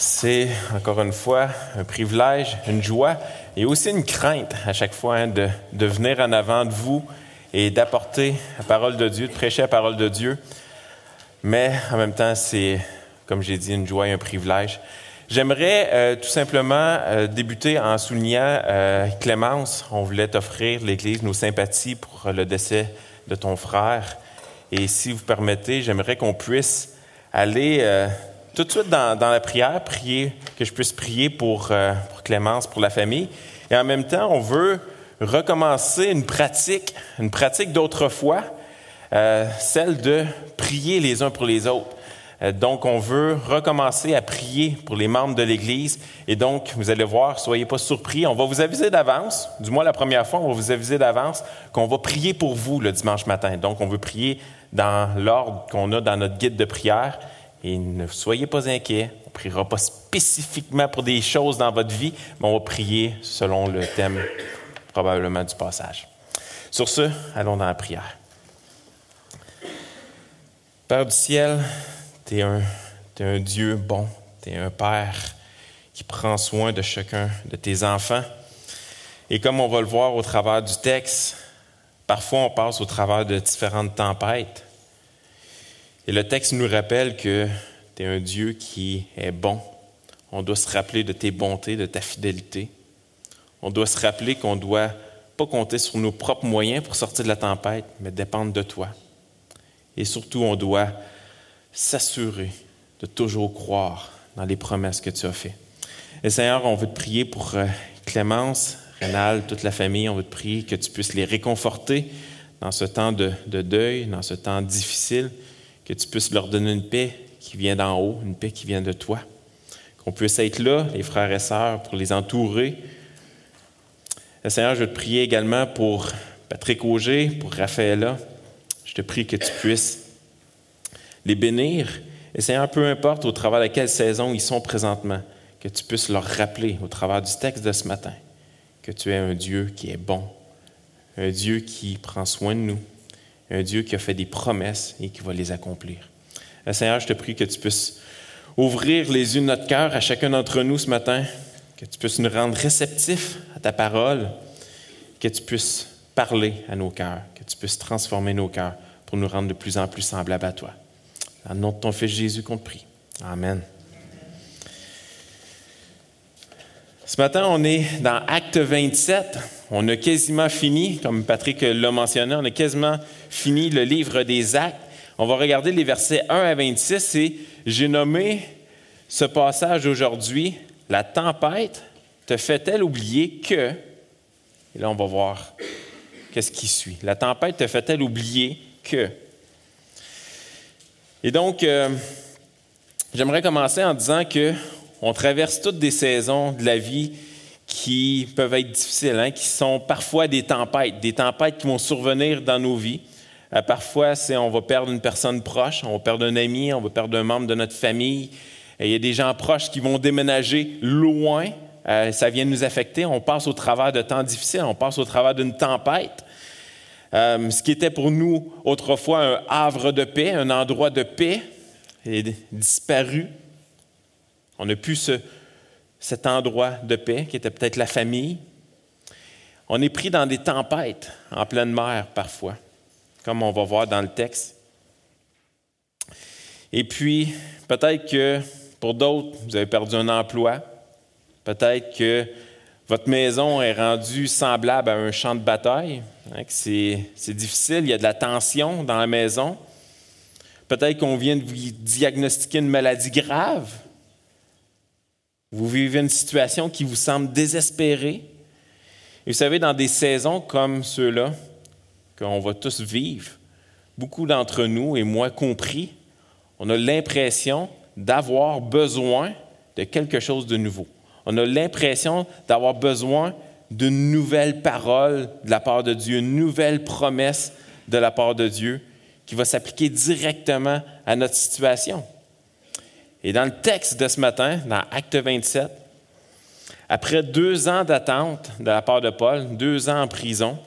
C'est encore une fois un privilège, une joie et aussi une crainte à chaque fois hein, de, venir en avant de vous et d'apporter la parole de Dieu, de prêcher la parole de Dieu. Mais en même temps, c'est, comme j'ai dit, une joie et un privilège. J'aimerais euh, tout simplement euh, débuter en soulignant euh, Clémence. On voulait t'offrir, l'Église, nos sympathies pour le décès de ton frère. Et si vous permettez, j'aimerais qu'on puisse aller tout de suite dans, dans, la prière, prier, que je puisse prier pour, euh, pour Clémence, pour la famille. Et en même temps, on veut recommencer une pratique, une pratique d'autrefois, euh, celle de prier les uns pour les autres. Euh, donc, on veut recommencer à prier pour les membres de l'Église. Et donc, vous allez voir, soyez pas surpris. On va vous aviser d'avance, du moins la première fois, on va vous aviser d'avance qu'on va prier pour vous le dimanche matin. Donc, on veut prier dans l'ordre qu'on a dans notre guide de prière. Et ne soyez pas inquiets, on ne priera pas spécifiquement pour des choses dans votre vie, mais on va prier selon le thème probablement du passage. Sur ce, allons dans la prière. Père du ciel, tu es, un Dieu bon, tu es un Père qui prend soin de chacun de tes enfants. Et comme on va le voir au travers du texte, parfois on passe au travers de différentes tempêtes. Et le texte nous rappelle que tu es un Dieu qui est bon. On doit se rappeler de tes bontés, de ta fidélité. On doit se rappeler qu'on ne doit pas compter sur nos propres moyens pour sortir de la tempête, mais dépendre de toi. Et surtout, on doit s'assurer de toujours croire dans les promesses que tu as faites. Et Seigneur, on veut te prier pour euh, Clémence, Rénal, toute la famille. On veut te prier que tu puisses les réconforter dans ce temps de, de deuil, dans ce temps difficile, que tu puisses leur donner une paix qui vient d'en haut, une paix qui vient de toi. Qu'on puisse être là, les frères et sœurs, pour les entourer. Et Seigneur, je veux te prier également pour Patrick Auger, pour Raphaëla. Je te prie que tu puisses les bénir. Et Seigneur, peu importe au travers de quelle saison ils sont présentement, que tu puisses leur rappeler au travers du texte de ce matin que tu es un Dieu qui est bon, un Dieu qui prend soin de nous, un Dieu qui a fait des promesses et qui va les accomplir. Et Seigneur, je te prie que tu puisses ouvrir les yeux de notre cœur à chacun d'entre nous ce matin, que tu puisses nous rendre réceptifs à ta parole, que tu puisses parler à nos cœurs, que tu puisses transformer nos cœurs pour nous rendre de plus en plus semblables à toi. En nom de ton Fils Jésus qu'on te prie. Amen. Ce matin, on est dans Acte 27. On a quasiment fini, comme Patrick l'a mentionné, on a quasiment fini le livre des Actes. On va regarder les versets 1 à 26 et j'ai nommé ce passage aujourd'hui La tempête te fait-elle oublier que. Et là, on va voir qu'est-ce qui suit. La tempête te fait-elle oublier que. Et donc, euh, j'aimerais commencer en disant que on traverse toutes des saisons de la vie qui peuvent être difficiles, hein, qui sont parfois des tempêtes, des tempêtes qui vont survenir dans nos vies. Euh, parfois, c'est on va perdre une personne proche, on va perdre un ami, on va perdre un membre de notre famille. Il y a des gens proches qui vont déménager loin. Euh, ça vient nous affecter. On passe au travers de temps difficiles, on passe au travers d'une tempête. Euh, ce qui était pour nous autrefois un havre de paix, un endroit de paix, est disparu. On n'a plus ce, cet endroit de paix qui était peut-être la famille. On est pris dans des tempêtes en pleine mer parfois, comme on va voir dans le texte. Et puis, peut-être que pour d'autres, vous avez perdu un emploi. Peut-être que votre maison est rendue semblable à un champ de bataille. Hein, c'est difficile, il y a de la tension dans la maison. Peut-être qu'on vient de vous diagnostiquer une maladie grave. Vous vivez une situation qui vous semble désespérée. Et vous savez, dans des saisons comme ceux-là, qu'on va tous vivre, beaucoup d'entre nous, et moi compris, on a l'impression d'avoir besoin de quelque chose de nouveau. On a l'impression d'avoir besoin d'une nouvelle parole de la part de Dieu, une nouvelle promesse de la part de Dieu qui va s'appliquer directement à notre situation. Et dans le texte de ce matin, dans Acte 27, après deux ans d'attente de la part de Paul, deux ans en prison,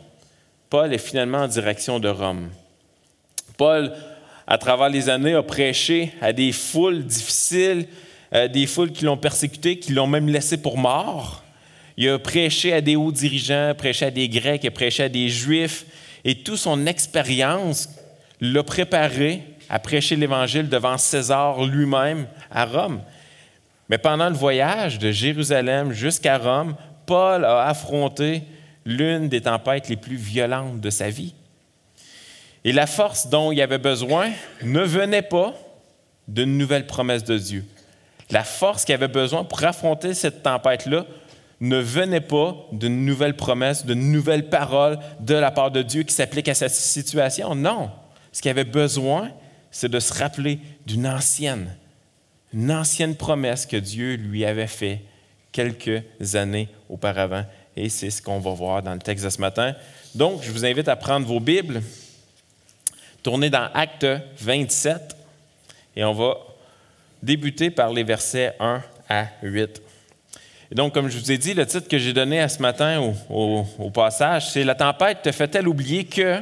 Paul est finalement en direction de Rome. Paul, à travers les années, a prêché à des foules difficiles, euh, des foules qui l'ont persécuté, qui l'ont même laissé pour mort. Il a prêché à des hauts dirigeants, prêché à des Grecs, prêché à des Juifs, et toute son expérience l'a préparé à prêcher l'Évangile devant César lui-même à Rome. Mais pendant le voyage de Jérusalem jusqu'à Rome, Paul a affronté l'une des tempêtes les plus violentes de sa vie. Et la force dont il avait besoin ne venait pas d'une nouvelle promesse de Dieu. La force qu'il avait besoin pour affronter cette tempête-là ne venait pas d'une nouvelle promesse, d'une nouvelle parole de la part de Dieu qui s'applique à cette situation. Non. Ce qu'il avait besoin, c'est de se rappeler d'une ancienne, une ancienne promesse que Dieu lui avait faite quelques années auparavant. Et c'est ce qu'on va voir dans le texte de ce matin. Donc, je vous invite à prendre vos Bibles, tourner dans Acte 27, et on va débuter par les versets 1 à 8. Et donc, comme je vous ai dit, le titre que j'ai donné à ce matin au, passage, c'est La tempête te fait-elle oublier que,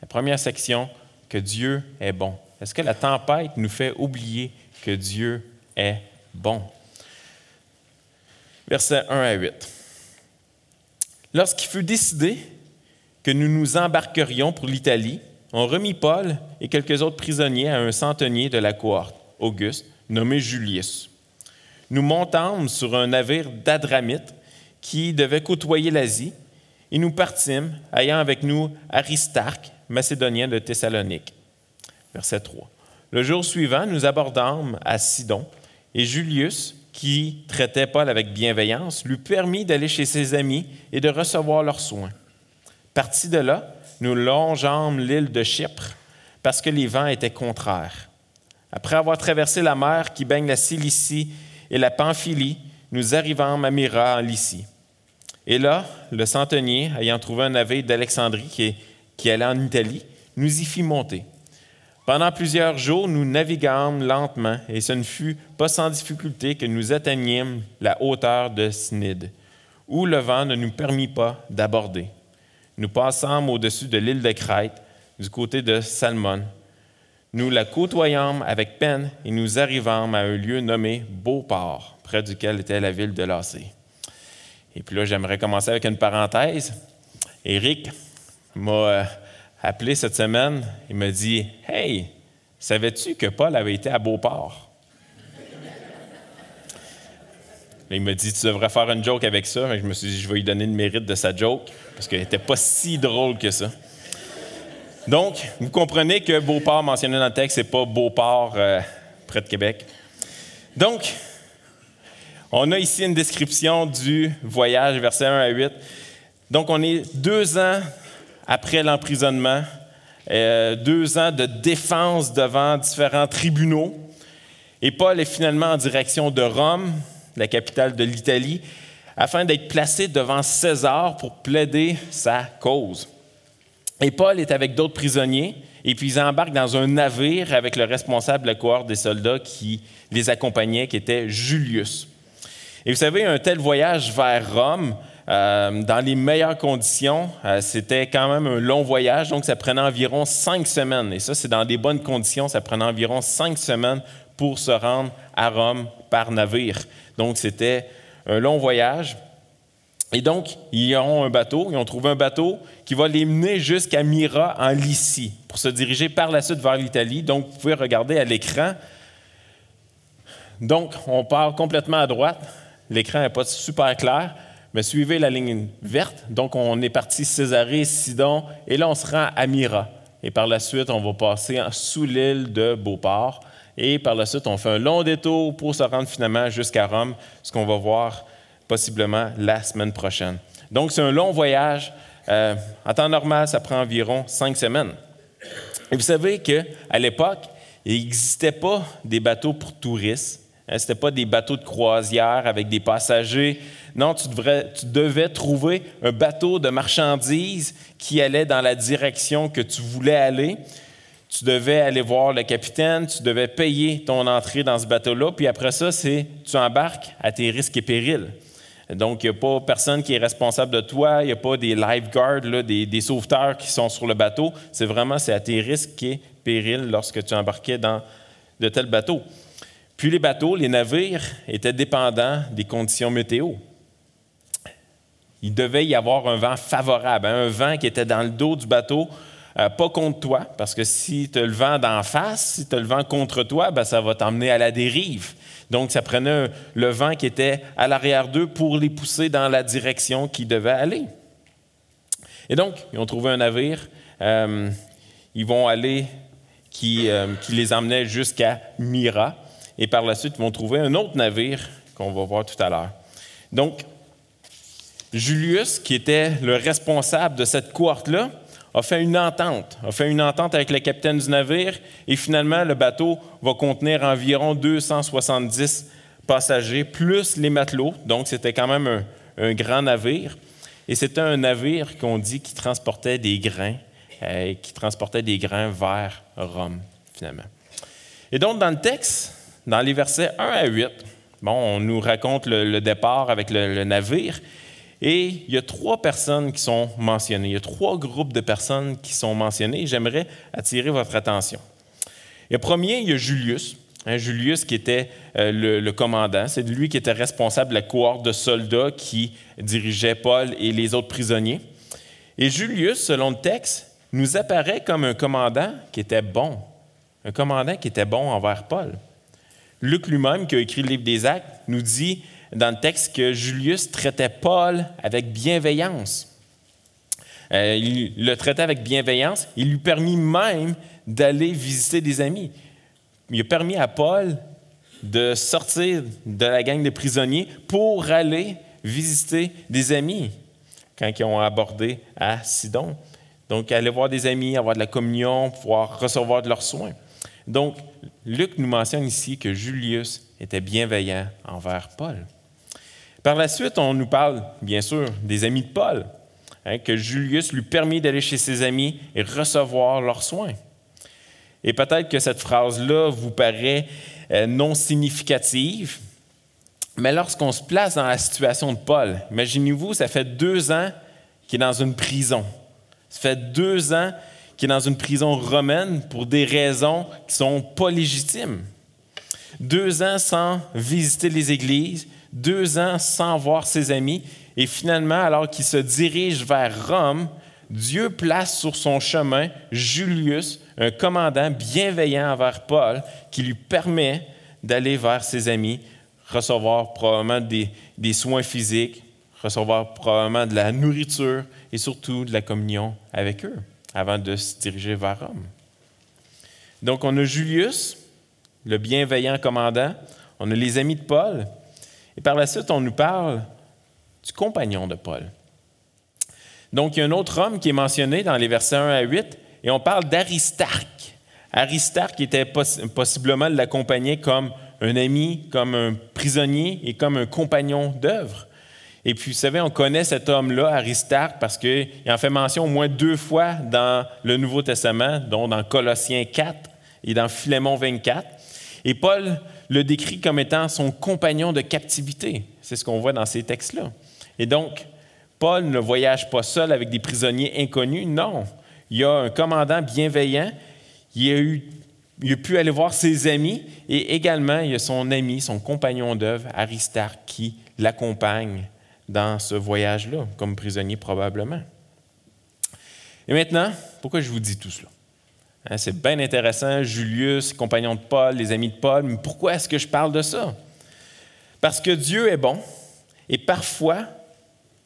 la première section, que Dieu est bon? Est-ce que la tempête nous fait oublier que Dieu est bon? Versets 1 à 8. Lorsqu'il fut décidé que nous nous embarquerions pour l'Italie, on remit Paul et quelques autres prisonniers à un centenier de la cohorte, Auguste, nommé Julius nous montâmes sur un navire d'Adramite qui devait côtoyer l'Asie, et nous partîmes, ayant avec nous Aristarque, macédonien de Thessalonique. Verset 3. Le jour suivant, nous abordâmes à Sidon, et Julius, qui traitait Paul avec bienveillance, lui permit d'aller chez ses amis et de recevoir leurs soins. Partis de là, nous longeâmes l'île de Chypre, parce que les vents étaient contraires. Après avoir traversé la mer qui baigne la Cilicie et la Pamphylie, nous arrivâmes à Myra en Lycie. Et là, le centenier, ayant trouvé un navire d'Alexandrie qui, qui allait en Italie, nous y fit monter. Pendant plusieurs jours, nous naviguâmes lentement, et ce ne fut pas sans difficulté que nous atteignîmes la hauteur de Snide, où le vent ne nous permit pas d'aborder. Nous passâmes au-dessus de l'île de Crète, du côté de Salmon, nous la côtoyâmes avec peine et nous arrivâmes à un lieu nommé Beauport, près duquel était la ville de Lacé. Et puis là, j'aimerais commencer avec une parenthèse. Éric m'a euh, appelé cette semaine et m'a dit Hey, savais-tu que Paul avait été à Beauport Il m'a dit Tu devrais faire une joke avec ça. je me suis dit Je vais lui donner le mérite de sa joke parce qu'elle n'était pas si drôle que ça. Donc, vous comprenez que Beauport mentionné dans le texte, ce n'est pas Beauport euh, près de Québec. Donc, on a ici une description du voyage, versets 1 à 8. Donc, on est deux ans après l'emprisonnement, euh, deux ans de défense devant différents tribunaux. Et Paul est finalement en direction de Rome, la capitale de l'Italie, afin d'être placé devant César pour plaider sa cause. Et Paul est avec d'autres prisonniers, et puis ils embarquent dans un navire avec le responsable de la cohorte des soldats qui les accompagnait, qui était Julius. Et vous savez, un tel voyage vers Rome, euh, dans les meilleures conditions, euh, c'était quand même un long voyage, donc ça prenait environ cinq semaines. Et ça, c'est dans des bonnes conditions, ça prenait environ cinq semaines pour se rendre à Rome par navire. Donc c'était un long voyage. Et donc, ils ont un bateau, ils ont trouvé un bateau qui va les mener jusqu'à Myra en Lycie pour se diriger par la suite vers l'Italie. Donc, vous pouvez regarder à l'écran. Donc, on part complètement à droite. L'écran n'est pas super clair, mais suivez la ligne verte. Donc, on est parti Césarée, Sidon, et là, on se rend à Myra. Et par la suite, on va passer sous l'île de Beauport. Et par la suite, on fait un long détour pour se rendre finalement jusqu'à Rome, ce qu'on va voir possiblement la semaine prochaine. Donc, c'est un long voyage. Euh, en temps normal, ça prend environ cinq semaines. Et vous savez qu'à l'époque, il n'existait pas des bateaux pour touristes. Hein, ce n'était pas des bateaux de croisière avec des passagers. Non, tu, devais trouver un bateau de marchandises qui allait dans la direction que tu voulais aller. Tu devais aller voir le capitaine, tu devais payer ton entrée dans ce bateau-là, puis après ça, c'est tu embarques à tes risques et périls. Donc, il n'y a pas personne qui est responsable de toi, il n'y a pas des lifeguards, des, sauveteurs qui sont sur le bateau. C'est vraiment c'est à tes risques et périls lorsque tu embarquais dans de tels bateaux. Puis les bateaux, les navires étaient dépendants des conditions météo. Il devait y avoir un vent favorable, hein, un vent qui était dans le dos du bateau, euh, pas contre toi, parce que si tu as le vent d'en face, si tu as le vent contre toi, ben, ça va t'emmener à la dérive. Donc, ça prenait le vent qui était à l'arrière d'eux pour les pousser dans la direction qu'ils devaient aller. Et donc, ils ont trouvé un navire. Euh, ils vont aller qui, euh, qui les emmenait jusqu'à Myra. Et par la suite, ils vont trouver un autre navire qu'on va voir tout à l'heure. Donc, Julius, qui était le responsable de cette cohorte-là, a fait une entente, a fait une entente avec le capitaine du navire, et finalement, le bateau va contenir environ 270 passagers, plus les matelots, donc c'était quand même un, grand navire. Et c'était un navire qu'on dit qui transportait des grains, euh, qui transportait des grains vers Rome, finalement. Et donc, dans le texte, dans les versets 1 à 8, bon, on nous raconte le, départ avec le navire, et il y a trois personnes qui sont mentionnées. Il y a trois groupes de personnes qui sont mentionnées. J'aimerais attirer votre attention. Le premier, il y a Julius. Hein, Julius qui était euh, le, commandant. C'est lui qui était responsable de la cohorte de soldats qui dirigeait Paul et les autres prisonniers. Et Julius, selon le texte, nous apparaît comme un commandant qui était bon. Un commandant qui était bon envers Paul. Luc lui-même, qui a écrit le livre des Actes, nous dit dans le texte que Julius traitait Paul avec bienveillance. Euh, il le traitait avec bienveillance. Il lui permit même d'aller visiter des amis. Il a permis à Paul de sortir de la gang de prisonniers pour aller visiter des amis quand ils ont abordé à Sidon. Donc, aller voir des amis, avoir de la communion, pouvoir recevoir de leurs soins. Donc, Luc nous mentionne ici que Julius était bienveillant envers Paul. Par la suite, on nous parle, bien sûr, des amis de Paul, hein, que Julius lui permet d'aller chez ses amis et recevoir leurs soins. Et peut-être que cette phrase-là vous paraît euh, non significative, mais lorsqu'on se place dans la situation de Paul, imaginez-vous, ça fait deux ans qu'il est dans une prison. Ça fait deux ans qu'il est dans une prison romaine pour des raisons qui ne sont pas légitimes. Deux ans sans visiter les églises, deux ans sans voir ses amis, et finalement, alors qu'il se dirige vers Rome, Dieu place sur son chemin Julius, un commandant bienveillant envers Paul, qui lui permet d'aller vers ses amis, recevoir probablement des, des, soins physiques, recevoir probablement de la nourriture et surtout de la communion avec eux avant de se diriger vers Rome. Donc on a Julius, le bienveillant commandant, on a les amis de Paul, et par la suite, on nous parle du compagnon de Paul. Donc, il y a un autre homme qui est mentionné dans les versets 1 à 8, et on parle d'Aristarque. Aristarque était possiblement l'accompagner comme un ami, comme un prisonnier et comme un compagnon d'œuvre. Et puis, vous savez, on connaît cet homme-là, Aristarque, parce qu'il en fait mention au moins deux fois dans le Nouveau Testament, dont dans Colossiens 4 et dans Philémon 24. Et Paul le décrit comme étant son compagnon de captivité. C'est ce qu'on voit dans ces textes-là. Et donc, Paul ne voyage pas seul avec des prisonniers inconnus, non. Il y a un commandant bienveillant, il a, pu aller voir ses amis, et également il y a son ami, son compagnon d'œuvre, Aristarque, qui l'accompagne dans ce voyage-là, comme prisonnier probablement. Et maintenant, pourquoi je vous dis tout cela? Hein, c'est bien intéressant, Julius, compagnon de Paul, les amis de Paul, mais pourquoi est-ce que je parle de ça? Parce que Dieu est bon et parfois,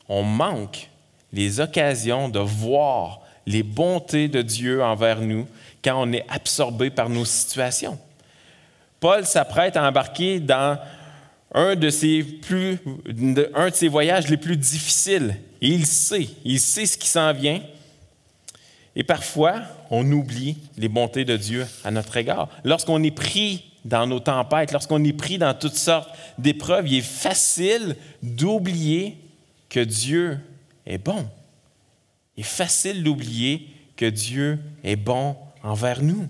on manque les occasions de voir les bontés de Dieu envers nous quand on est absorbé par nos situations. Paul s'apprête à embarquer dans un de, ses plus, un de ses voyages les plus difficiles. Et il sait, il sait ce qui s'en vient. Et parfois, on oublie les bontés de Dieu à notre égard. Lorsqu'on est pris dans nos tempêtes, lorsqu'on est pris dans toutes sortes d'épreuves, il est facile d'oublier que Dieu est bon. Il est facile d'oublier que Dieu est bon envers nous.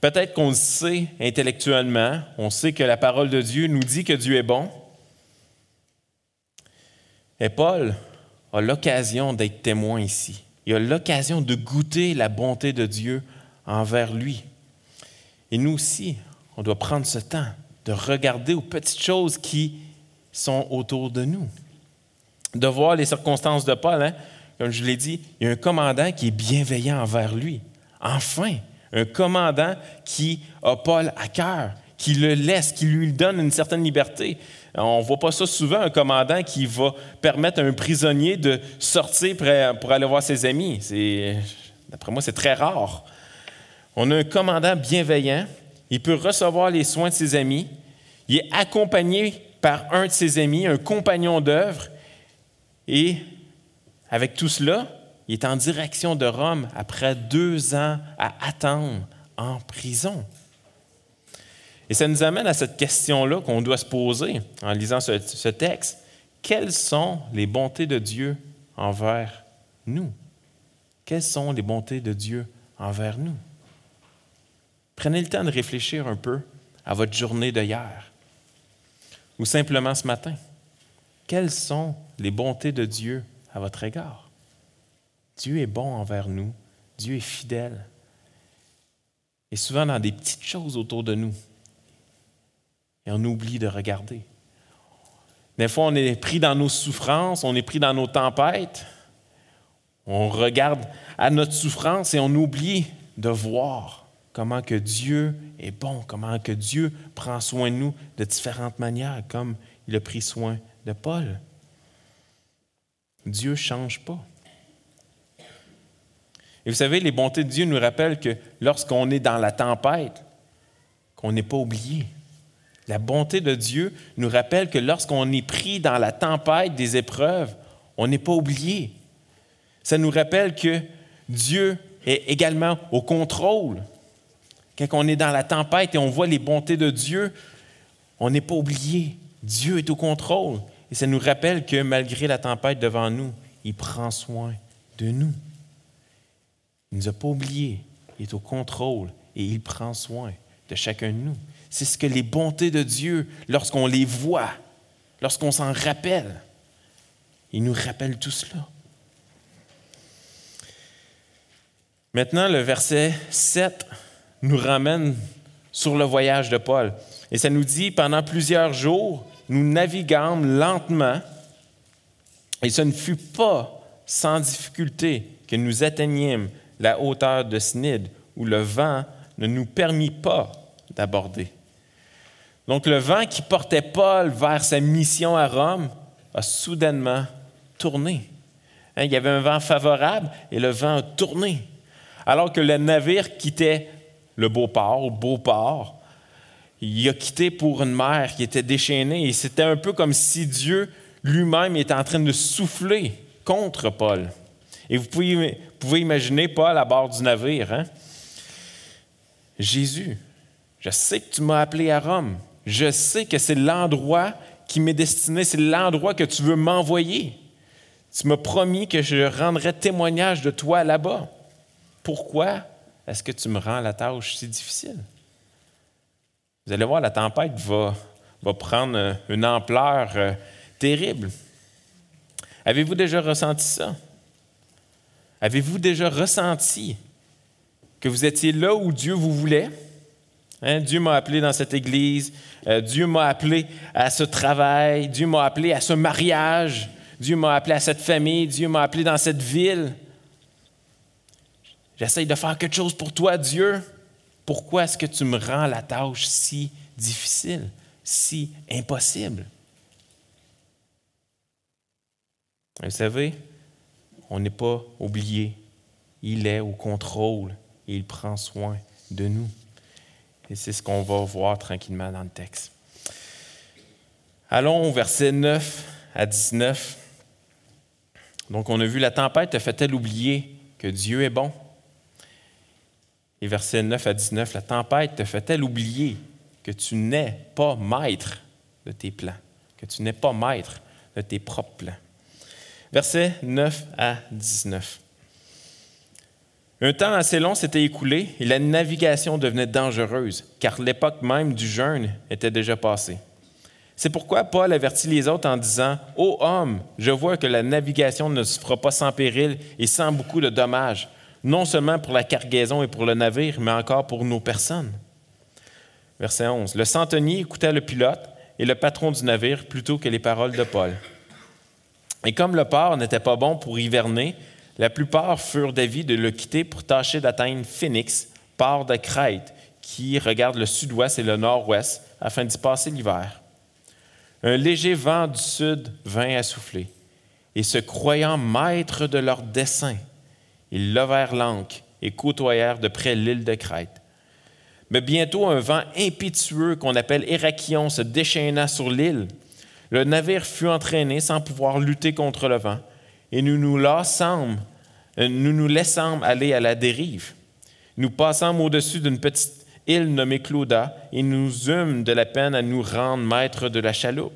Peut-être qu'on le sait intellectuellement, on sait que la parole de Dieu nous dit que Dieu est bon. Et Paul a l'occasion d'être témoin ici il a l'occasion de goûter la bonté de Dieu envers lui. Et nous aussi, on doit prendre ce temps de regarder aux petites choses qui sont autour de nous. De voir les circonstances de Paul. Hein? Comme je l'ai dit, il y a un commandant qui est bienveillant envers lui. Enfin, un commandant qui a Paul à cœur, qui le laisse, qui lui donne une certaine liberté. On ne voit pas ça souvent, un commandant qui va permettre à un prisonnier de sortir pour aller voir ses amis. D'après moi, c'est très rare. On a un commandant bienveillant, il peut recevoir les soins de ses amis, il est accompagné par un de ses amis, un compagnon d'œuvre, et avec tout cela, il est en direction de Rome après deux ans à attendre en prison. Et ça nous amène à cette question-là qu'on doit se poser en lisant ce, texte. Quelles sont les bontés de Dieu envers nous? Quelles sont les bontés de Dieu envers nous? Prenez le temps de réfléchir un peu à votre journée d'hier ou simplement ce matin. Quelles sont les bontés de Dieu à votre égard? Dieu est bon envers nous. Dieu est fidèle. Et souvent dans des petites choses autour de nous, et on oublie de regarder. Des fois, on est pris dans nos souffrances, on est pris dans nos tempêtes. On regarde à notre souffrance et on oublie de voir comment que Dieu est bon, comment que Dieu prend soin de nous de différentes manières, comme il a pris soin de Paul. Dieu ne change pas. Et vous savez, les bontés de Dieu nous rappellent que lorsqu'on est dans la tempête, qu'on n'est pas oublié. La bonté de Dieu nous rappelle que lorsqu'on est pris dans la tempête des épreuves, on n'est pas oublié. Ça nous rappelle que Dieu est également au contrôle. Quand on est dans la tempête et on voit les bontés de Dieu, on n'est pas oublié. Dieu est au contrôle. Et ça nous rappelle que malgré la tempête devant nous, il prend soin de nous. Il ne nous a pas oubliés. Il est au contrôle et il prend soin de chacun de nous. C'est ce que les bontés de Dieu, lorsqu'on les voit, lorsqu'on s'en rappelle, il nous rappelle tout cela. Maintenant, le verset 7 nous ramène sur le voyage de Paul. Et ça nous dit, pendant plusieurs jours, nous naviguâmes lentement, et ce ne fut pas sans difficulté que nous atteignîmes la hauteur de Snid, où le vent ne nous permit pas d'aborder. Donc le vent qui portait Paul vers sa mission à Rome a soudainement tourné. Hein, il y avait un vent favorable et le vent a tourné. Alors que le navire quittait le beau port, au beau port, il a quitté pour une mer qui était déchaînée et c'était un peu comme si Dieu lui-même était en train de souffler contre Paul. Et vous pouvez, pouvez imaginer Paul à bord du navire. Hein? Jésus, je sais que tu m'as appelé à Rome je sais que c'est l'endroit qui m'est destiné, c'est l'endroit que tu veux m'envoyer. Tu m'as promis que je rendrais témoignage de toi là-bas. Pourquoi est-ce que tu me rends la tâche si difficile? Vous allez voir, la tempête va, prendre une ampleur euh, terrible. Avez-vous déjà ressenti ça? Avez-vous déjà ressenti que vous étiez là où Dieu vous voulait? Hein, Dieu m'a appelé dans cette église, euh, Dieu m'a appelé à ce travail, Dieu m'a appelé à ce mariage, Dieu m'a appelé à cette famille, Dieu m'a appelé dans cette ville. J'essaye de faire quelque chose pour toi, Dieu. Pourquoi est-ce que tu me rends la tâche si difficile, si impossible? Vous savez, on n'est pas oublié. Il est au contrôle et il prend soin de nous. Et c'est ce qu'on va voir tranquillement dans le texte. Allons au verset 9 à 19. Donc, on a vu la tempête te fait-elle oublier que Dieu est bon? Et verset 9 à 19, la tempête te fait-elle oublier que tu n'es pas maître de tes plans, que tu n'es pas maître de tes propres plans? Verset 9 à 19. Un temps assez long s'était écoulé et la navigation devenait dangereuse, car l'époque même du jeûne était déjà passée. C'est pourquoi Paul avertit les autres en disant Ô homme, je vois que la navigation ne se fera pas sans péril et sans beaucoup de dommages, non seulement pour la cargaison et pour le navire, mais encore pour nos personnes. Verset 11. Le centenier écouta le pilote et le patron du navire plutôt que les paroles de Paul. Et comme le port n'était pas bon pour hiverner, la plupart furent d'avis de le quitter pour tâcher d'atteindre Phoenix, port de Crète, qui regarde le sud-ouest et le nord-ouest, afin d'y passer l'hiver. Un léger vent du sud vint à souffler, et se croyant maîtres de leur dessein, ils levèrent l'ancre et côtoyèrent de près l'île de Crète. Mais bientôt un vent impétueux qu'on appelle Hérakion se déchaîna sur l'île. Le navire fut entraîné sans pouvoir lutter contre le vent, et nous nous laissâmes, euh, nous nous laissâmes aller à la dérive. Nous passâmes au-dessus d'une petite île nommée Clauda, et nous eûmes de la peine à nous rendre maîtres de la chaloupe.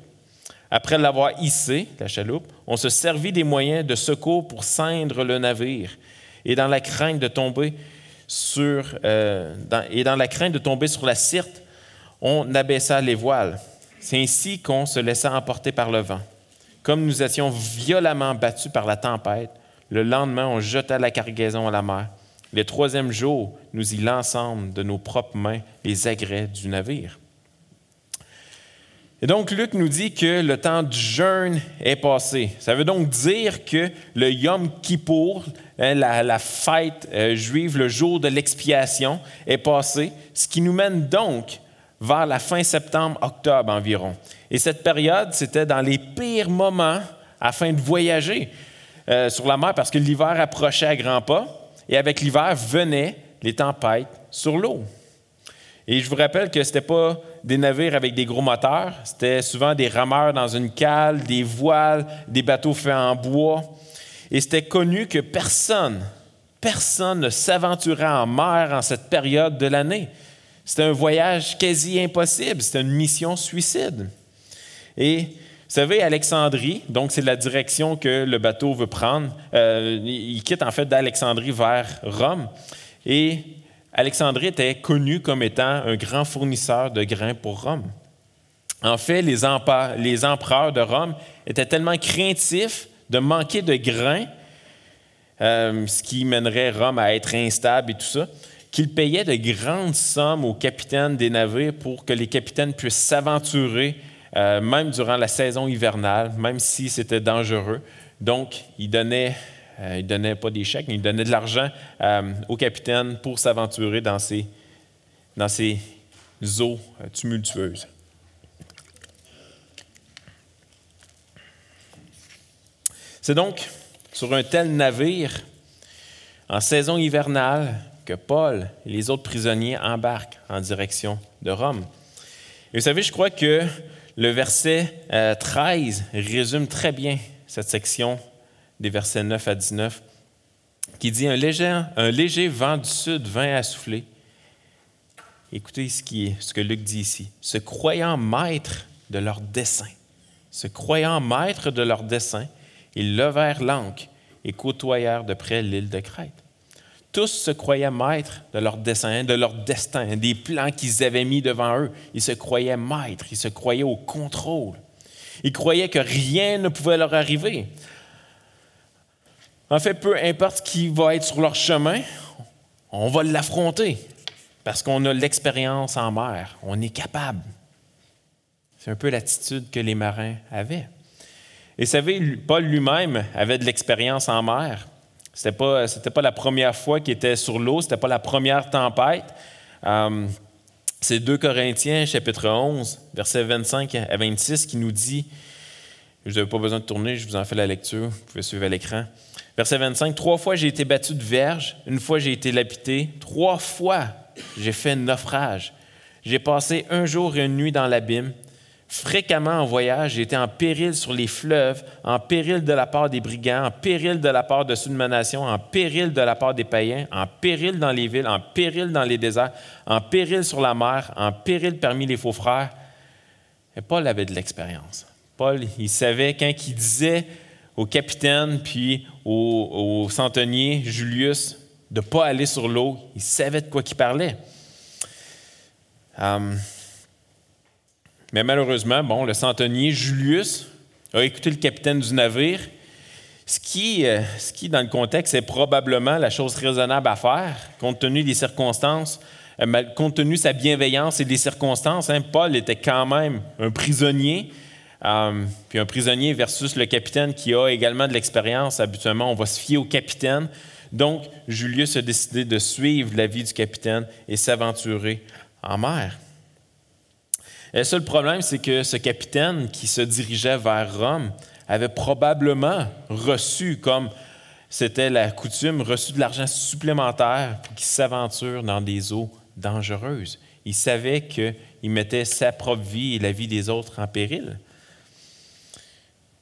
Après l'avoir hissée, la chaloupe, on se servit des moyens de secours pour ceindre le navire, et dans la crainte de tomber sur, euh, et dans la crainte de tomber sur la on abaissa les voiles. C'est ainsi qu'on se laissa emporter par le vent. Comme nous étions violemment battus par la tempête, le lendemain, on jeta la cargaison à la mer. Le troisième jour, nous y lançâmes de nos propres mains les agrès du navire. Et donc, Luc nous dit que le temps du jeûne est passé. Ça veut donc dire que le Yom Kippour, hein, la, fête euh, juive, le jour de l'expiation, est passé, ce qui nous mène donc vers la fin septembre-octobre environ. Et cette période, c'était dans les pires moments afin de voyager euh, sur la mer parce que l'hiver approchait à grands pas et avec l'hiver venaient les tempêtes sur l'eau. Et je vous rappelle que ce n'était pas des navires avec des gros moteurs, c'était souvent des rameurs dans une cale, des voiles, des bateaux faits en bois. Et c'était connu que personne, personne ne s'aventurait en mer en cette période de l'année. C'était un voyage quasi impossible, c'était une mission suicide. Et vous savez, Alexandrie, donc c'est la direction que le bateau veut prendre. Euh, il quitte en fait d'Alexandrie vers Rome. Et Alexandrie était connu comme étant un grand fournisseur de grains pour Rome. En fait, les, empereurs de Rome étaient tellement craintifs de manquer de grains, euh, ce qui mènerait Rome à être instable et tout ça, qu'ils payaient de grandes sommes aux capitaines des navires pour que les capitaines puissent s'aventurer, euh, même durant la saison hivernale, même si c'était dangereux. Donc, ils donnaient euh, il donnait pas des chèques, mais il donnait de l'argent euh, au capitaine pour s'aventurer dans ces, dans ces eaux tumultueuses. C'est donc sur un tel navire, en saison hivernale, que Paul et les autres prisonniers embarquent en direction de Rome. Et vous savez, je crois que le verset 13 résume très bien cette section des versets 9 à 19, qui dit un léger, un léger vent du sud vint à souffler. Écoutez ce que Luc dit ici. Se croyant maître de leur dessein, se croyant maître de leur dessein, ils levèrent l'ancre et côtoyèrent de près l'île de Crète. Tous se croyaient maîtres de leur dessein, de leur destin, des plans qu'ils avaient mis devant eux. Ils se croyaient maîtres, ils se croyaient au contrôle. Ils croyaient que rien ne pouvait leur arriver. En fait, peu importe qui va être sur leur chemin, on va l'affronter parce qu'on a l'expérience en mer, on est capable. C'est un peu l'attitude que les marins avaient. Et vous savez, Paul lui-même avait de l'expérience en mer. Ce n'était pas, pas la première fois qu'il était sur l'eau, ce n'était pas la première tempête. Euh, c'est 2 Corinthiens, chapitre 11, versets 25 à 26, qui nous dit, je n'avais pas besoin de tourner, je vous en fais la lecture, vous pouvez suivre à l'écran. Verset 25, trois fois j'ai été battu de verge, une fois j'ai été lapidé, trois fois j'ai fait naufrage. J'ai passé un jour et une nuit dans l'abîme. Fréquemment en voyage, été en péril sur les fleuves, en péril de la part des brigands, en péril de la part de ceux de ma nation, en péril de la part des païens, en péril dans les villes, en péril dans les déserts, en péril sur la mer, en péril parmi les faux frères. Et Paul avait de l'expérience. Paul, il savait quand il disait au capitaine puis au, centenier Julius de ne pas aller sur l'eau. Il savait de quoi il parlait. Hum. Mais malheureusement, bon, le centenier Julius a écouté le capitaine du navire, ce qui, euh, ce qui, dans le contexte, est probablement la chose raisonnable à faire, compte tenu des circonstances euh, compte tenu de sa bienveillance et des circonstances, hein, Paul était quand même un prisonnier. Euh, puis un prisonnier versus le capitaine qui a également de l'expérience, habituellement, on va se fier au capitaine. Donc, Julius a décidé de suivre l'avis du capitaine et s'aventurer en mer. Le seul problème, c'est que ce capitaine qui se dirigeait vers Rome avait probablement reçu, comme c'était la coutume, reçu de l'argent supplémentaire pour qu'il s'aventure dans des eaux dangereuses. Il savait qu'il mettait sa propre vie et la vie des autres en péril.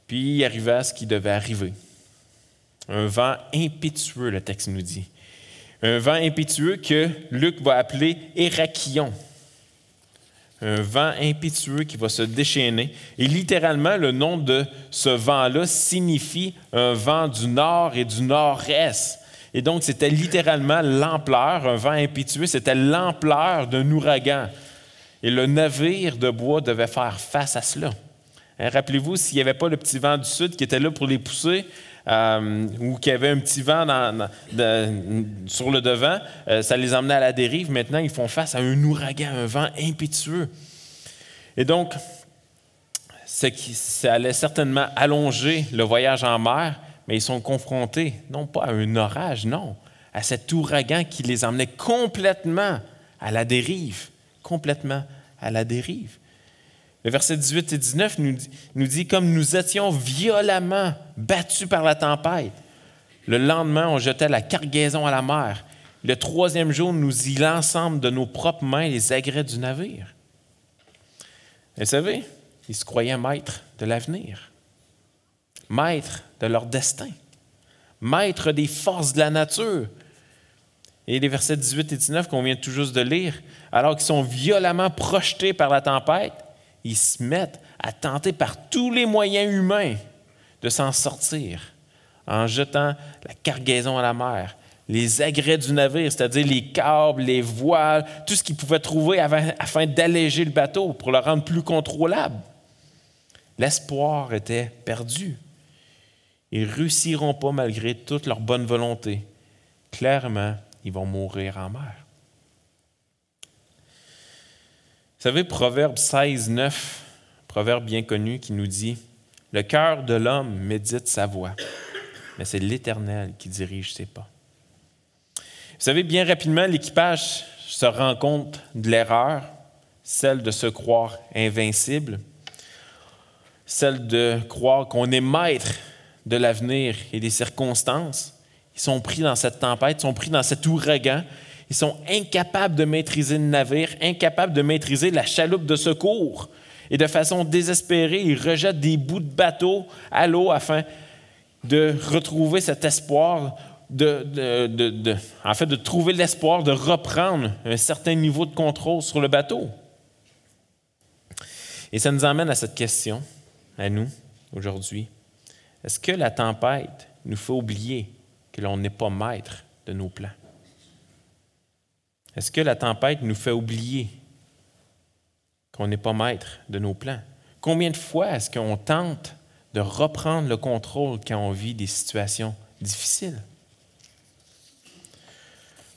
Puis il arriva ce qui devait arriver. Un vent impétueux, le texte nous dit. Un vent impétueux que Luc va appeler Hérakion. Un vent impétueux qui va se déchaîner. Et littéralement, le nom de ce vent-là signifie un vent du nord et du nord-est. Et donc, c'était littéralement l'ampleur, un vent impétueux, c'était l'ampleur d'un ouragan. Et le navire de bois devait faire face à cela. Hein, rappelez-vous, s'il n'y avait pas le petit vent du sud qui était là pour les pousser, euh, ou qu'il y avait un petit vent sur le devant, euh, ça les emmenait à la dérive. Maintenant, ils font face à un ouragan, un vent impétueux. Et donc, ça allait certainement allonger le voyage en mer, mais ils sont confrontés, non pas à un orage, non, à cet ouragan qui les emmenait complètement à la dérive, complètement à la dérive. Le verset 18 et 19 nous, dit, comme nous étions violemment battus par la tempête, le lendemain, on jetait la cargaison à la mer. Le troisième jour, nous y l'ensemble de nos propres mains les agrès du navire. vous savez, ils se croyaient maîtres de l'avenir, maîtres de leur destin, maîtres des forces de la nature. Et les versets 18 et 19 qu'on vient tout de lire, alors qu'ils sont violemment projetés par la tempête, ils se mettent à tenter par tous les moyens humains de s'en sortir en jetant la cargaison à la mer, les agrès du navire, c'est-à-dire les câbles, les voiles, tout ce qu'ils pouvaient trouver afin, d'alléger le bateau pour le rendre plus contrôlable. L'espoir était perdu. Ils réussiront pas malgré toute leur bonne volonté. Clairement, ils vont mourir en mer. Vous savez, Proverbe 16, 9, proverbe bien connu qui nous dit Le cœur de l'homme médite sa voix, mais c'est l'Éternel qui dirige ses pas. Vous savez, bien rapidement, l'équipage se rend compte de l'erreur, celle de se croire invincible, celle de croire qu'on est maître de l'avenir et des circonstances. Ils sont pris dans cette tempête, ils sont pris dans cet ouragan, ils sont incapables de maîtriser le navire, incapables de maîtriser la chaloupe de secours. Et de façon désespérée, ils rejettent des bouts de bateau à l'eau afin de retrouver cet espoir, de, en fait, de trouver l'espoir de reprendre un certain niveau de contrôle sur le bateau. Et ça nous amène à cette question, à nous, aujourd'hui. Est-ce que la tempête nous fait oublier que l'on n'est pas maître de nos plans? Est-ce que la tempête nous fait oublier qu'on n'est pas maître de nos plans? Combien de fois est-ce qu'on tente de reprendre le contrôle quand on vit des situations difficiles?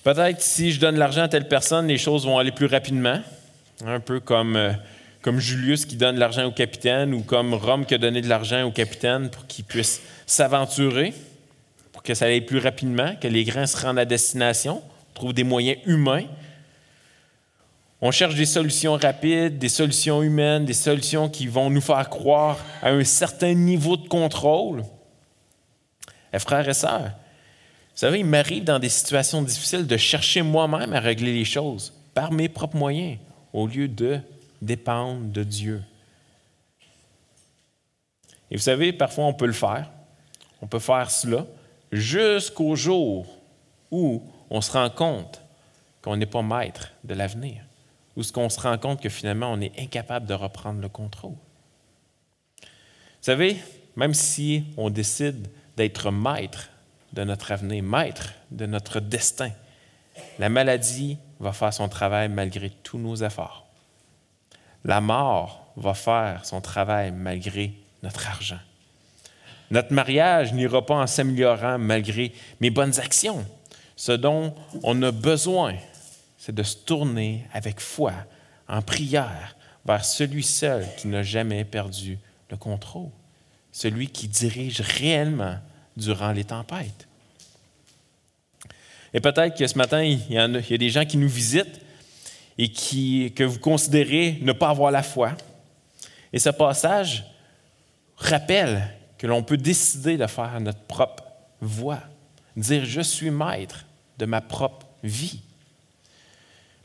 Peut-être si je donne l'argent à telle personne, les choses vont aller plus rapidement, un peu comme, euh, comme Julius qui donne l'argent au capitaine ou comme Rome qui a donné de l'argent au capitaine pour qu'il puisse s'aventurer, pour que ça aille plus rapidement, que les grains se rendent à destination trouve des moyens humains. On cherche des solutions rapides, des solutions humaines, des solutions qui vont nous faire croire à un certain niveau de contrôle. Et eh, frères et sœurs, vous savez, il m'arrive dans des situations difficiles de chercher moi-même à régler les choses par mes propres moyens au lieu de dépendre de Dieu. Et vous savez, parfois on peut le faire. On peut faire cela jusqu'au jour où on se rend compte qu'on n'est pas maître de l'avenir, ou ce qu'on se rend compte que finalement on est incapable de reprendre le contrôle. Vous savez, même si on décide d'être maître de notre avenir, maître de notre destin, la maladie va faire son travail malgré tous nos efforts. La mort va faire son travail malgré notre argent. Notre mariage n'ira pas en s'améliorant malgré mes bonnes actions. Ce dont on a besoin, c'est de se tourner avec foi, en prière, vers celui seul qui n'a jamais perdu le contrôle, celui qui dirige réellement durant les tempêtes. Et peut-être que ce matin, il y, a, des gens qui nous visitent et qui, que vous considérez ne pas avoir la foi. Et ce passage rappelle que l'on peut décider de faire notre propre voie, dire je suis maître de ma propre vie.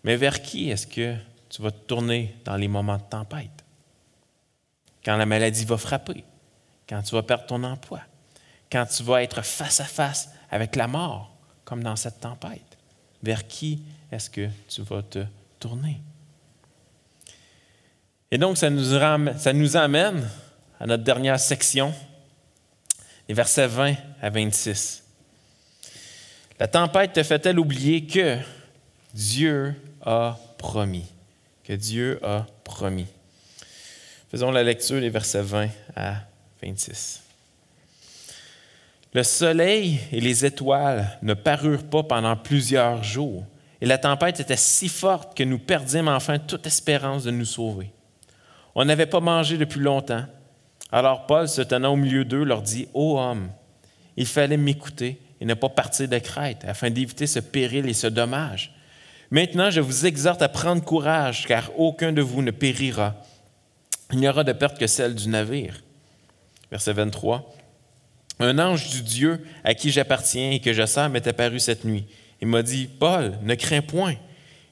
Mais vers qui est-ce que tu vas te tourner dans les moments de tempête? Quand la maladie va frapper, quand tu vas perdre ton emploi, quand tu vas être face à face avec la mort, comme dans cette tempête. Vers qui est-ce que tu vas te tourner? Et donc, ça nous, ça nous amène à notre dernière section, les versets 20 à 26. La tempête te fait-elle oublier que Dieu a promis? Que Dieu a promis. Faisons la lecture des versets 20 à 26. Le soleil et les étoiles ne parurent pas pendant plusieurs jours, et la tempête était si forte que nous perdîmes enfin toute espérance de nous sauver. On n'avait pas mangé depuis longtemps. Alors Paul, se tenant au milieu d'eux, leur dit, Ô homme, il fallait m'écouter et ne pas partir de Crète, afin d'éviter ce péril et ce dommage. Maintenant, je vous exhorte à prendre courage, car aucun de vous ne périra. Il n'y aura de perte que celle du navire. Verset 23. Un ange du Dieu à qui j'appartiens et que je sers m'est apparu cette nuit. Il m'a dit, Paul, ne crains point.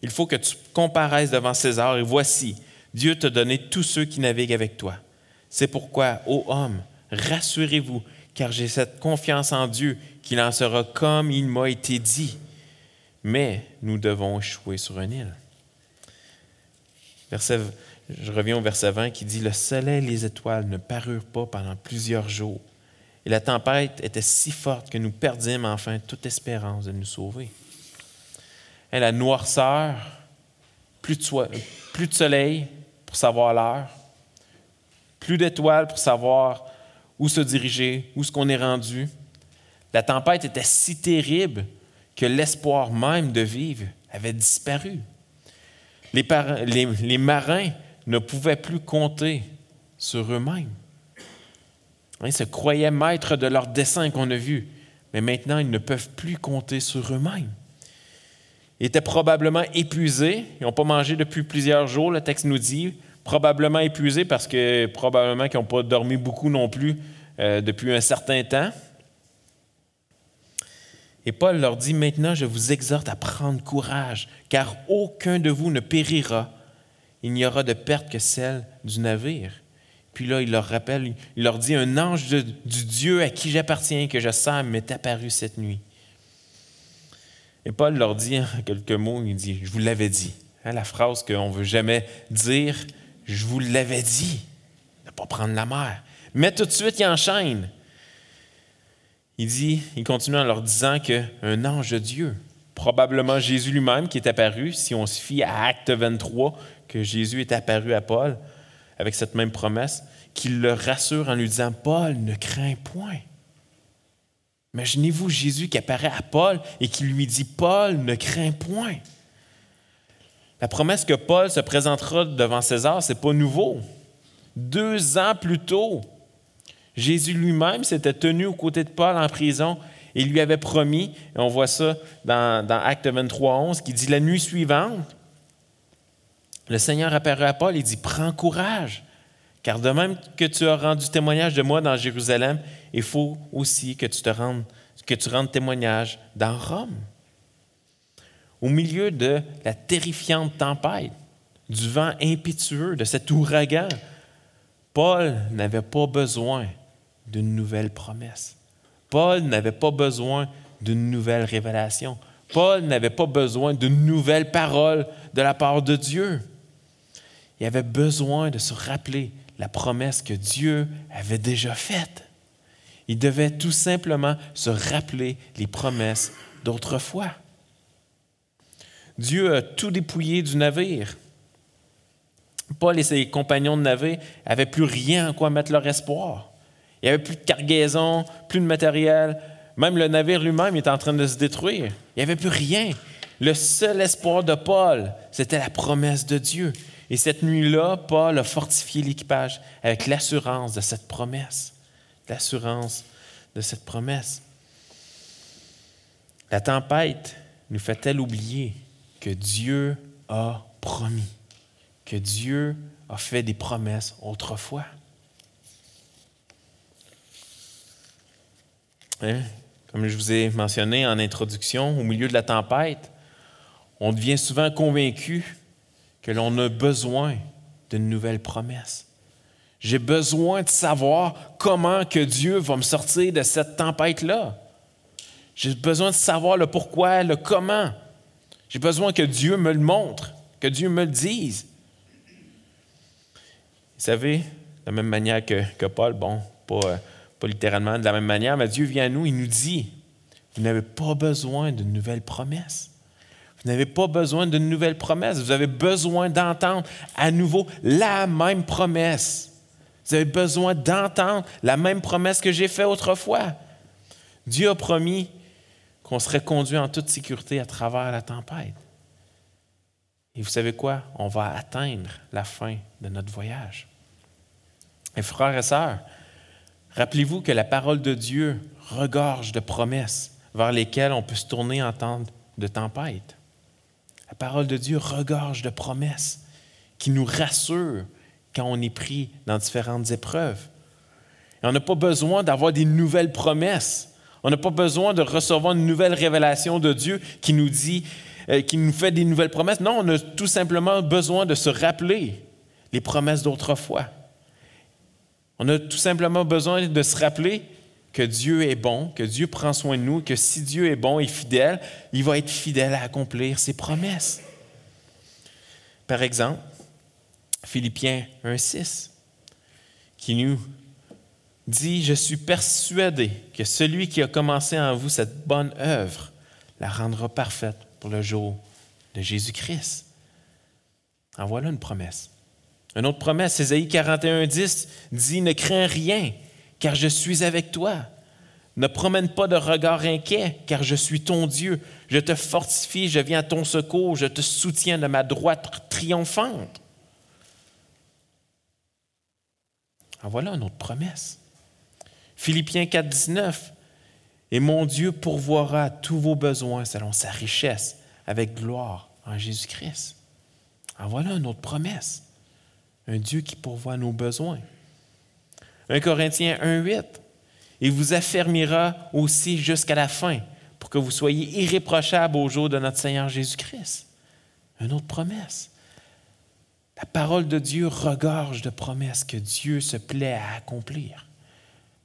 Il faut que tu comparaisses devant César et voici, Dieu t'a donné tous ceux qui naviguent avec toi. C'est pourquoi, ô homme, rassurez-vous, car j'ai cette confiance en Dieu qu'il en sera comme il m'a été dit. Mais nous devons échouer sur une île. je reviens au verset 20 qui dit, Le soleil et les étoiles ne parurent pas pendant plusieurs jours et la tempête était si forte que nous perdîmes enfin toute espérance de nous sauver. Et la noirceur, plus de, plus de soleil pour savoir l'heure, plus d'étoiles pour savoir où se diriger, où ce qu'on est rendu. La tempête était si terrible que l'espoir même de vivre avait disparu. Les, marins ne pouvaient plus compter sur eux-mêmes. Ils se croyaient maîtres de leur dessein qu'on a vu, mais maintenant ils ne peuvent plus compter sur eux-mêmes. Ils étaient probablement épuisés, ils n'ont pas mangé depuis plusieurs jours, le texte nous dit, probablement épuisés parce que probablement qu'ils n'ont pas dormi beaucoup non plus euh, depuis un certain temps. Et Paul leur dit, maintenant je vous exhorte à prendre courage, car aucun de vous ne périra. Il n'y aura de perte que celle du navire. Puis là, il leur rappelle, il leur dit, un ange du Dieu à qui j'appartiens, que je sers, m'est apparu cette nuit. Et Paul leur dit en quelques mots, il dit, je vous l'avais dit. Hein, la phrase qu'on ne veut jamais dire, je vous l'avais dit, ne pas prendre la mer. Mais tout de suite, il enchaîne. Il dit, il continue en leur disant qu'un ange de Dieu, probablement Jésus lui-même qui est apparu, si on se fie à Acte 23, que Jésus est apparu à Paul, avec cette même promesse, qu'il le rassure en lui disant, Paul, ne crains point. Imaginez-vous Jésus qui apparaît à Paul et qui lui dit, Paul, ne crains point. La promesse que Paul se présentera devant César, ce n'est pas nouveau. Deux ans plus tôt, Jésus lui-même s'était tenu aux côtés de Paul en prison et lui avait promis, et on voit ça dans, dans Acte 23, 11, qui dit la nuit suivante, le Seigneur apparaît à Paul et dit, prends courage, car de même que tu as rendu témoignage de moi dans Jérusalem, il faut aussi que tu te rendes, que tu rendes témoignage dans Rome. Au milieu de la terrifiante tempête, du vent impétueux, de cet ouragan, Paul n'avait pas besoin d'une nouvelle promesse. Paul n'avait pas besoin d'une nouvelle révélation. Paul n'avait pas besoin d'une nouvelle parole de la part de Dieu. Il avait besoin de se rappeler la promesse que Dieu avait déjà faite. Il devait tout simplement se rappeler les promesses d'autrefois. Dieu a tout dépouillé du navire. Paul et ses compagnons de navire n'avaient plus rien en quoi mettre leur espoir. Il n'y avait plus de cargaison, plus de matériel. Même le navire lui-même était en train de se détruire. Il n'y avait plus rien. Le seul espoir de Paul, c'était la promesse de Dieu. Et cette nuit-là, Paul a fortifié l'équipage avec l'assurance de cette promesse. L'assurance de cette promesse. La tempête nous fait-elle oublier que Dieu a promis, que Dieu a fait des promesses autrefois? Hein? Comme je vous ai mentionné en introduction, au milieu de la tempête, on devient souvent convaincu que l'on a besoin d'une nouvelle promesse. J'ai besoin de savoir comment que Dieu va me sortir de cette tempête-là. J'ai besoin de savoir le pourquoi, le comment. J'ai besoin que Dieu me le montre, que Dieu me le dise. Vous savez, de la même manière que, que Paul, bon, pas, euh, pas littéralement de la même manière, mais Dieu vient à nous, il nous dit, vous n'avez pas besoin d'une nouvelle promesse. Vous n'avez pas besoin d'une nouvelle promesse. Vous avez besoin d'entendre à nouveau la même promesse. Vous avez besoin d'entendre la même promesse que j'ai faite autrefois. Dieu a promis qu'on serait conduit en toute sécurité à travers la tempête. Et vous savez quoi? On va atteindre la fin de notre voyage. Frères et sœurs, rappelez-vous que la parole de Dieu regorge de promesses vers lesquelles on peut se tourner en temps de tempête. La parole de Dieu regorge de promesses qui nous rassurent quand on est pris dans différentes épreuves. Et on n'a pas besoin d'avoir des nouvelles promesses. On n'a pas besoin de recevoir une nouvelle révélation de Dieu qui nous dit, euh, qui nous fait des nouvelles promesses. Non, on a tout simplement besoin de se rappeler les promesses d'autrefois. On a tout simplement besoin de se rappeler que Dieu est bon, que Dieu prend soin de nous, que si Dieu est bon et fidèle, il va être fidèle à accomplir ses promesses. Par exemple, Philippiens 1.6, qui nous dit, Je suis persuadé que celui qui a commencé en vous cette bonne œuvre la rendra parfaite pour le jour de Jésus-Christ. En voilà une promesse. Une autre promesse, Ésaïe 41.10 dit, Ne crains rien, car je suis avec toi. Ne promène pas de regard inquiet, car je suis ton Dieu. Je te fortifie, je viens à ton secours, je te soutiens de ma droite triomphante. En voilà une autre promesse. Philippiens 4, 19. Et mon Dieu pourvoira tous vos besoins selon sa richesse, avec gloire en Jésus-Christ. En voilà une autre promesse. Un Dieu qui pourvoit nos besoins. 1 Corinthiens 1, 8. Il vous affermira aussi jusqu'à la fin, pour que vous soyez irréprochables au jour de notre Seigneur Jésus-Christ. Une autre promesse. La parole de Dieu regorge de promesses que Dieu se plaît à accomplir.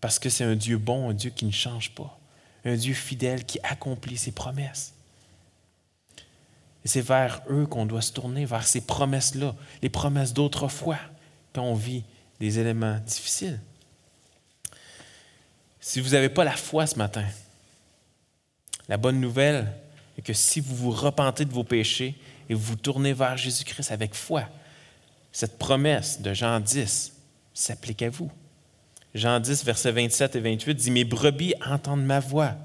Parce que c'est un Dieu bon, un Dieu qui ne change pas, un Dieu fidèle qui accomplit ses promesses. Et c'est vers eux qu'on doit se tourner, vers ces promesses-là, les promesses d'autrefois, quand on vit des éléments difficiles. Si vous n'avez pas la foi ce matin, la bonne nouvelle est que si vous vous repentez de vos péchés et vous vous tournez vers Jésus-Christ avec foi, cette promesse de Jean 10 s'applique à vous. Jean 10, versets 27 et 28 dit, Mes brebis entendent ma voix,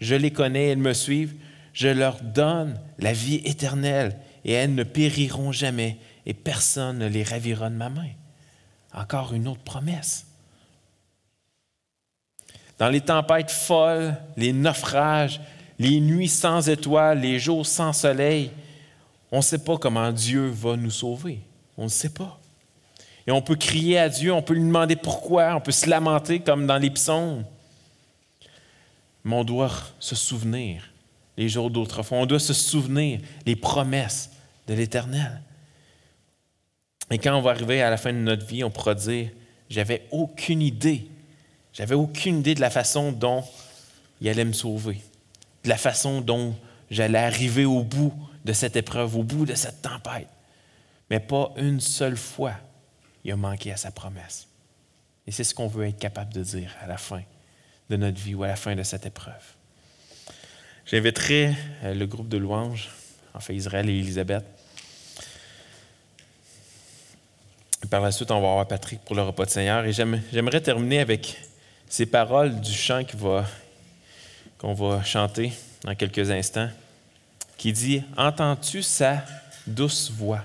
je les connais, elles me suivent, je leur donne la vie éternelle, et elles ne périront jamais, et personne ne les ravira de ma main. Encore une autre promesse. Dans les tempêtes folles, les naufrages, les nuits sans étoiles, les jours sans soleil, on ne sait pas comment Dieu va nous sauver. On ne sait pas. Et on peut crier à Dieu, on peut lui demander pourquoi, on peut se lamenter comme dans les psaumes. Mais on doit se souvenir les jours d'autrefois. On doit se souvenir les promesses de l'Éternel. Et quand on va arriver à la fin de notre vie, on pourra dire, j'avais aucune idée, j'avais aucune idée de la façon dont il allait me sauver, de la façon dont j'allais arriver au bout de cette épreuve, au bout de cette tempête mais pas une seule fois il a manqué à sa promesse. Et c'est ce qu'on veut être capable de dire à la fin de notre vie ou à la fin de cette épreuve. J'inviterai euh, le groupe de louanges, en Israël et Élisabeth. par la suite, on va avoir Patrick pour le repas de Seigneur. Et j'aimerais terminer avec ces paroles du chant qu'on va, va chanter dans quelques instants, qui dit, Entends-tu sa douce voix?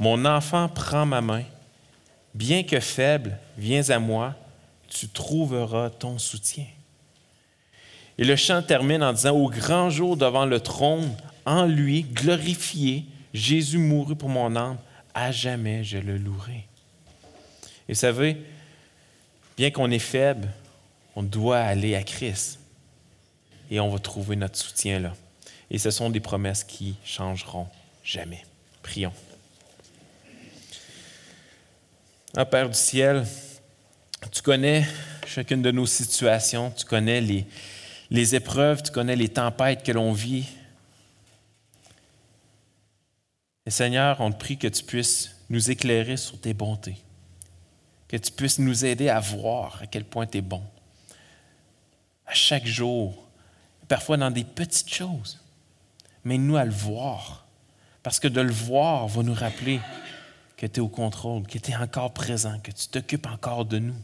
Mon enfant prend ma main. Bien que faible, viens à moi, tu trouveras ton soutien. Et le chant termine en disant, Au grand jour devant le trône, en lui, glorifié, Jésus mourut pour mon âme, à jamais je le louerai. Et vous savez, bien qu'on est faible, on doit aller à Christ et on va trouver notre soutien là. Et ce sont des promesses qui changeront jamais. Prions. Ah, Père du ciel, tu connais chacune de nos situations, tu connais les, les épreuves, tu connais les tempêtes que l'on vit. Et Seigneur, on te prie que tu puisses nous éclairer sur tes bontés, que tu puisses nous aider à voir à quel point tu es bon. À chaque jour, parfois dans des petites choses, mais nous à le voir. Parce que de le voir va nous rappeler que tu es au contrôle, que tu es encore présent, que tu t'occupes encore de nous.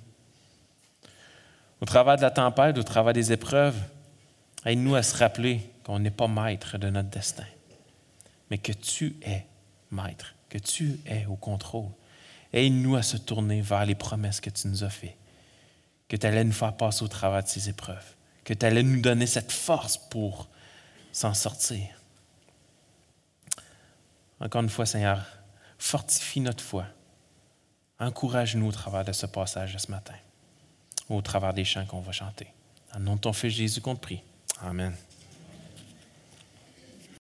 Au travers de la tempête, au travers des épreuves, aide-nous à se rappeler qu'on n'est pas maître de notre destin, mais que tu es maître, que tu es au contrôle. Aide-nous à se tourner vers les promesses que tu nous as faites, que tu allais nous faire passer au travers de ces épreuves, que tu allais nous donner cette force pour s'en sortir. Encore une fois, Seigneur, fortifie notre foi. Encourage-nous au travers de ce passage de ce matin, au travers des chants qu'on va chanter. En nom de ton Fils Jésus qu'on te prie. Amen.